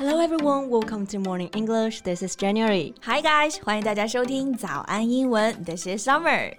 Hello everyone, welcome to Morning English. This is January. Hi guys，欢迎大家收听早安英文。This is Summer.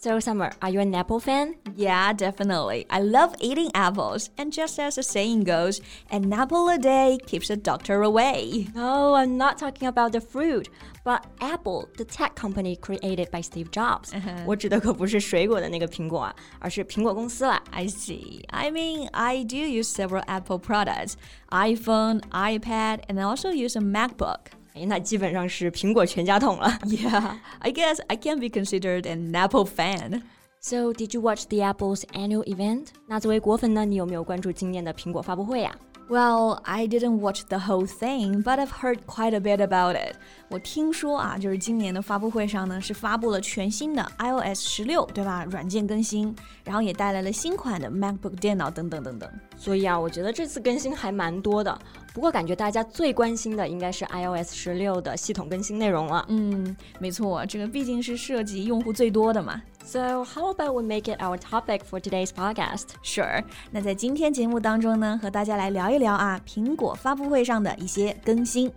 So Summer, are you an Apple fan? Yeah, definitely. I love eating apples, and just as the saying goes, an apple a day keeps a doctor away. No, I'm not talking about the fruit, but Apple, the tech company created by Steve Jobs. 我指的可不是水果的那个苹果啊，而是苹果公司啦。 I see. I mean, I do use several Apple products iPhone, iPad, and I also use a MacBook. 哎，那基本上是苹果全家桶了。 Yeah, I guess I can be considered an Apple fan. So, did you watch the Apple's annual event? 那作为果粉呢，你有没有关注今年的苹果发布会呀、Well, I didn't watch the whole thing, but I've heard quite a bit about it. 我听说啊，就是今年的发布会上呢，是发布了全新的 iOS 十六，对吧？软件更新，然后也带来了新款的 MacBook 电脑等等等等。所以啊，我觉得这次更新还蛮多的。不过感觉大家最关心的应该是 iOS 十六的系统更新内容了。嗯，没错，这个毕竟是涉及用户最多的嘛。So how about we make it our topic for today's podcast? Sure，那在今天节目当中呢，和大家来聊一聊啊，苹果发布会上的一些更新。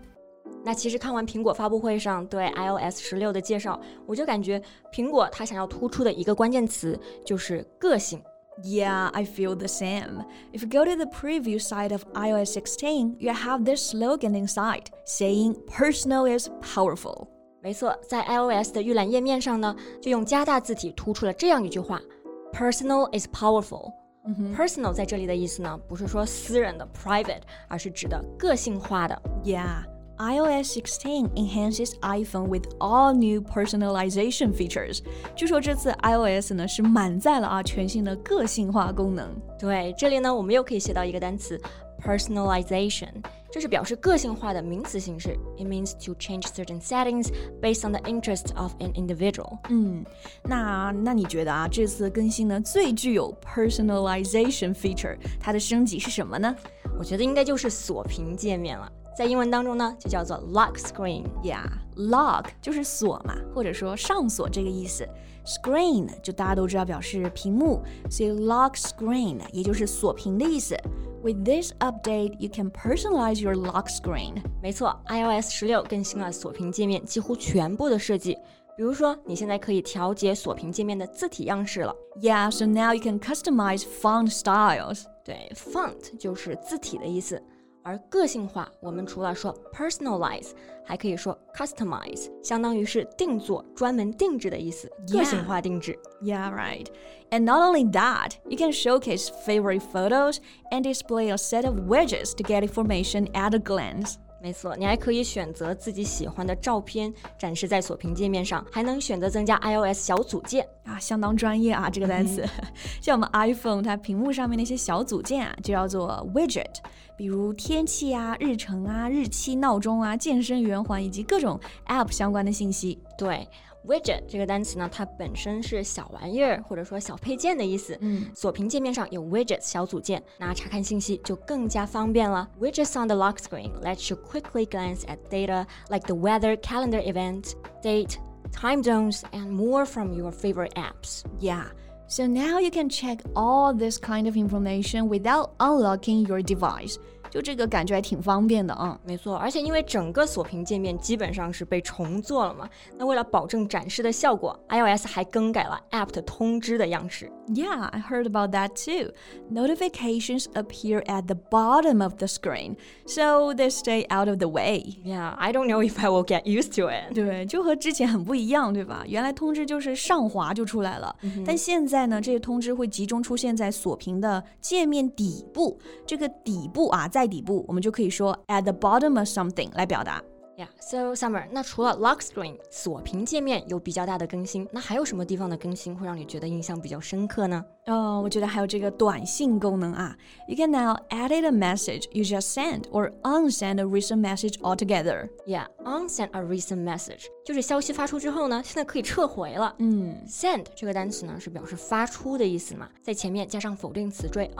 那其实看完苹果发布会上对 iOS 十六的介绍，我就感觉苹果它想要突出的一个关键词就是个性。 Yeah, I feel the same. If you go to the preview side of iOS 16, you have this slogan inside saying personal is powerful. 没错，在 iOS 的预览页面上呢，就用加大字体突出了这样一句话：“Personal is powerful。” Personal 在这里的意思呢，不是说私人的 private，而是指的个性化的。Yeah, iOS 16 enhances iPhone with all new personalization features. 据说这次 iOS 呢是满载了啊全新的个性化功能。对，这里呢，我们又可以学到一个单词 personalization，这是表示个性化的名词形式。It means to change certain settings based on the interests of an individual。嗯，那那你觉得啊这次更新呢最具有 personalization feature 它的升级是什么呢我觉得应该就是锁屏界面了，在英文当中呢，就叫做 lock screen。？Yeah, lock 就是锁嘛，或者说上锁这个意思。Screen 就大家都知道表示屏幕，所以 lock screen 也就是锁屏的意思。With this update, you can personalize your lock screen. 没错，iOS 十六更新了锁屏界面几乎全部的设计。比如说，你现在可以调节锁屏界面的字体样式了。 Yeah, so now you can customize font styles. 对，font 就是字体的意思。 而个性化，我们除了说 personalize，还可以说 customize，相当于是定做、专门定制的意思。 Yeah 个性化定制。 Yeah, right. And not only that, you can showcase favorite photos and display a set of widgets to get information at a glance. 没错，你还可以选择自己喜欢的照片展示在锁屏界面上，还能选择增加 iOS 小组件。 啊，相当专业啊，这个单词。像我们 iPhone 它屏幕上面那些小组件啊，就叫做 widget，比如天气啊、日程啊、日期、闹钟啊、健身圆环以及各种 App 相关的信息。对，widget 这个单词呢，它本身是小玩意儿或者说小配件的意思。嗯，锁屏界面上有 widgets 小组件，那查看信息就更加方便了。Widgets on the lock screen lets you quickly glance at data like the weather, calendar event, date, time zones, and more from your favorite apps. Yeah. So now you can check all this kind of information without unlocking your device. 就这个感觉还挺方便的啊。没错，而且因为整个锁屏界面基本上是被重做了嘛，那为了保证展示的效果，iOS 还更改了 App 的通知的样式。Yeah, I heard about that too. Notifications appear at the bottom of the screen, so they stay out of the way. Yeah, I don't know if I will get used to it. 对，就和之前很不一样，对吧？原来通知就是上滑就出来了，但现在呢，这些通知会集中出现在锁屏的界面底部。这个底部啊，在底部，我们就可以说 at the bottom of something 来表达。 Yeah, so Summer，那除了 Lock Screen 锁屏界面有比较大的更新，那还有什么地方的更新会让你觉得印象比较深刻呢？哦，我觉得还有这个短信功能啊，You can now edit a message you just sent or unsend a recent message altogether。 Yeah, unsend a recent message 就是消息发出之后呢，现在可以撤回了。嗯 Send 这个单词呢是表示发出的意思嘛，在前面加上否定词缀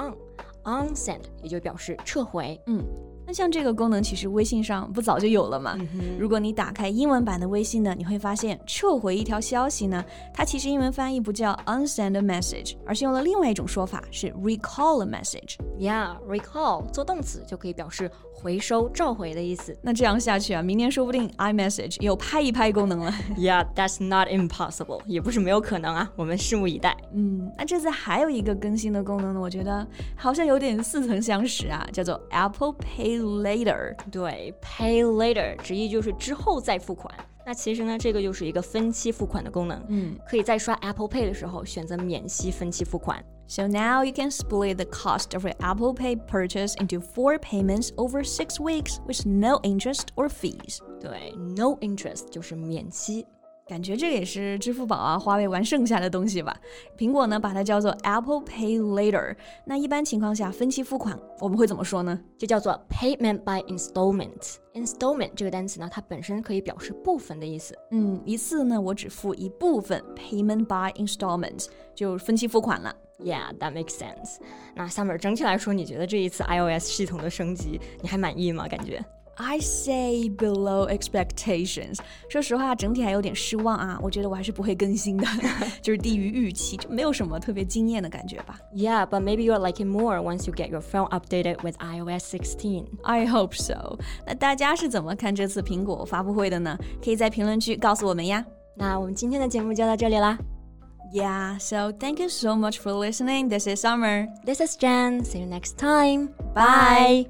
On send 也就表示撤回，嗯。那像这个功能，其实微信上不早就有了嘛？如果你打开英文版的微信呢，你会发现撤回一条消息呢，它其实英文翻译不叫 unsend a message，而是用了另外一种说法，是 recall a message。Yeah，recall 做动词就可以表示回收、召回的意思。那这样下去啊，明年说不定 iMessage 有拍一拍功能了。Yeah，that's not impossible，也不是没有可能啊，我们拭目以待。嗯，那这次还有一个更新的功能呢，我觉得好像有点似曾相识啊，叫做 Apple Pay Later。对，Pay Later 直译就是之后再付款。那其实呢，这个就是一个分期付款的功能。嗯，可以在刷 Apple Pay 的时候选择免息分期付款。So now you can split the cost of your Apple Pay purchase into four payments over six weeks with no interest or fees. 对，no interest 就是免息。 感觉这也是支付宝啊、花呗玩剩下的东西吧。苹果呢，把它叫做 Apple Pay Later。那一般情况下，分期付款我们会怎么说呢？就叫做 Payment by Installment。Installment 这个单词呢，它本身可以表示部分的意思。嗯，一次呢，我只付一部分，Payment by Installment 就分期付款了。Yeah, that makes sense。那 Summer 整体来说，你觉得这一次 iOS 系统的升级，你还满意吗？感觉 ？I say below expectations。说实话，整体还有点失望啊。我觉得我还是不会更新的，就是低于预期，就没有什么特别惊艳的感觉吧。Yeah, but maybe you'll like it more once you get your phone updated with iOS 16. I hope so。那大家是怎么看这次苹果发布会的呢？可以在评论区告诉我们呀。那我们今天的节目就到这里啦。Yeah, so thank you so much for listening. This is Summer. This is Jen. See you next time. Bye.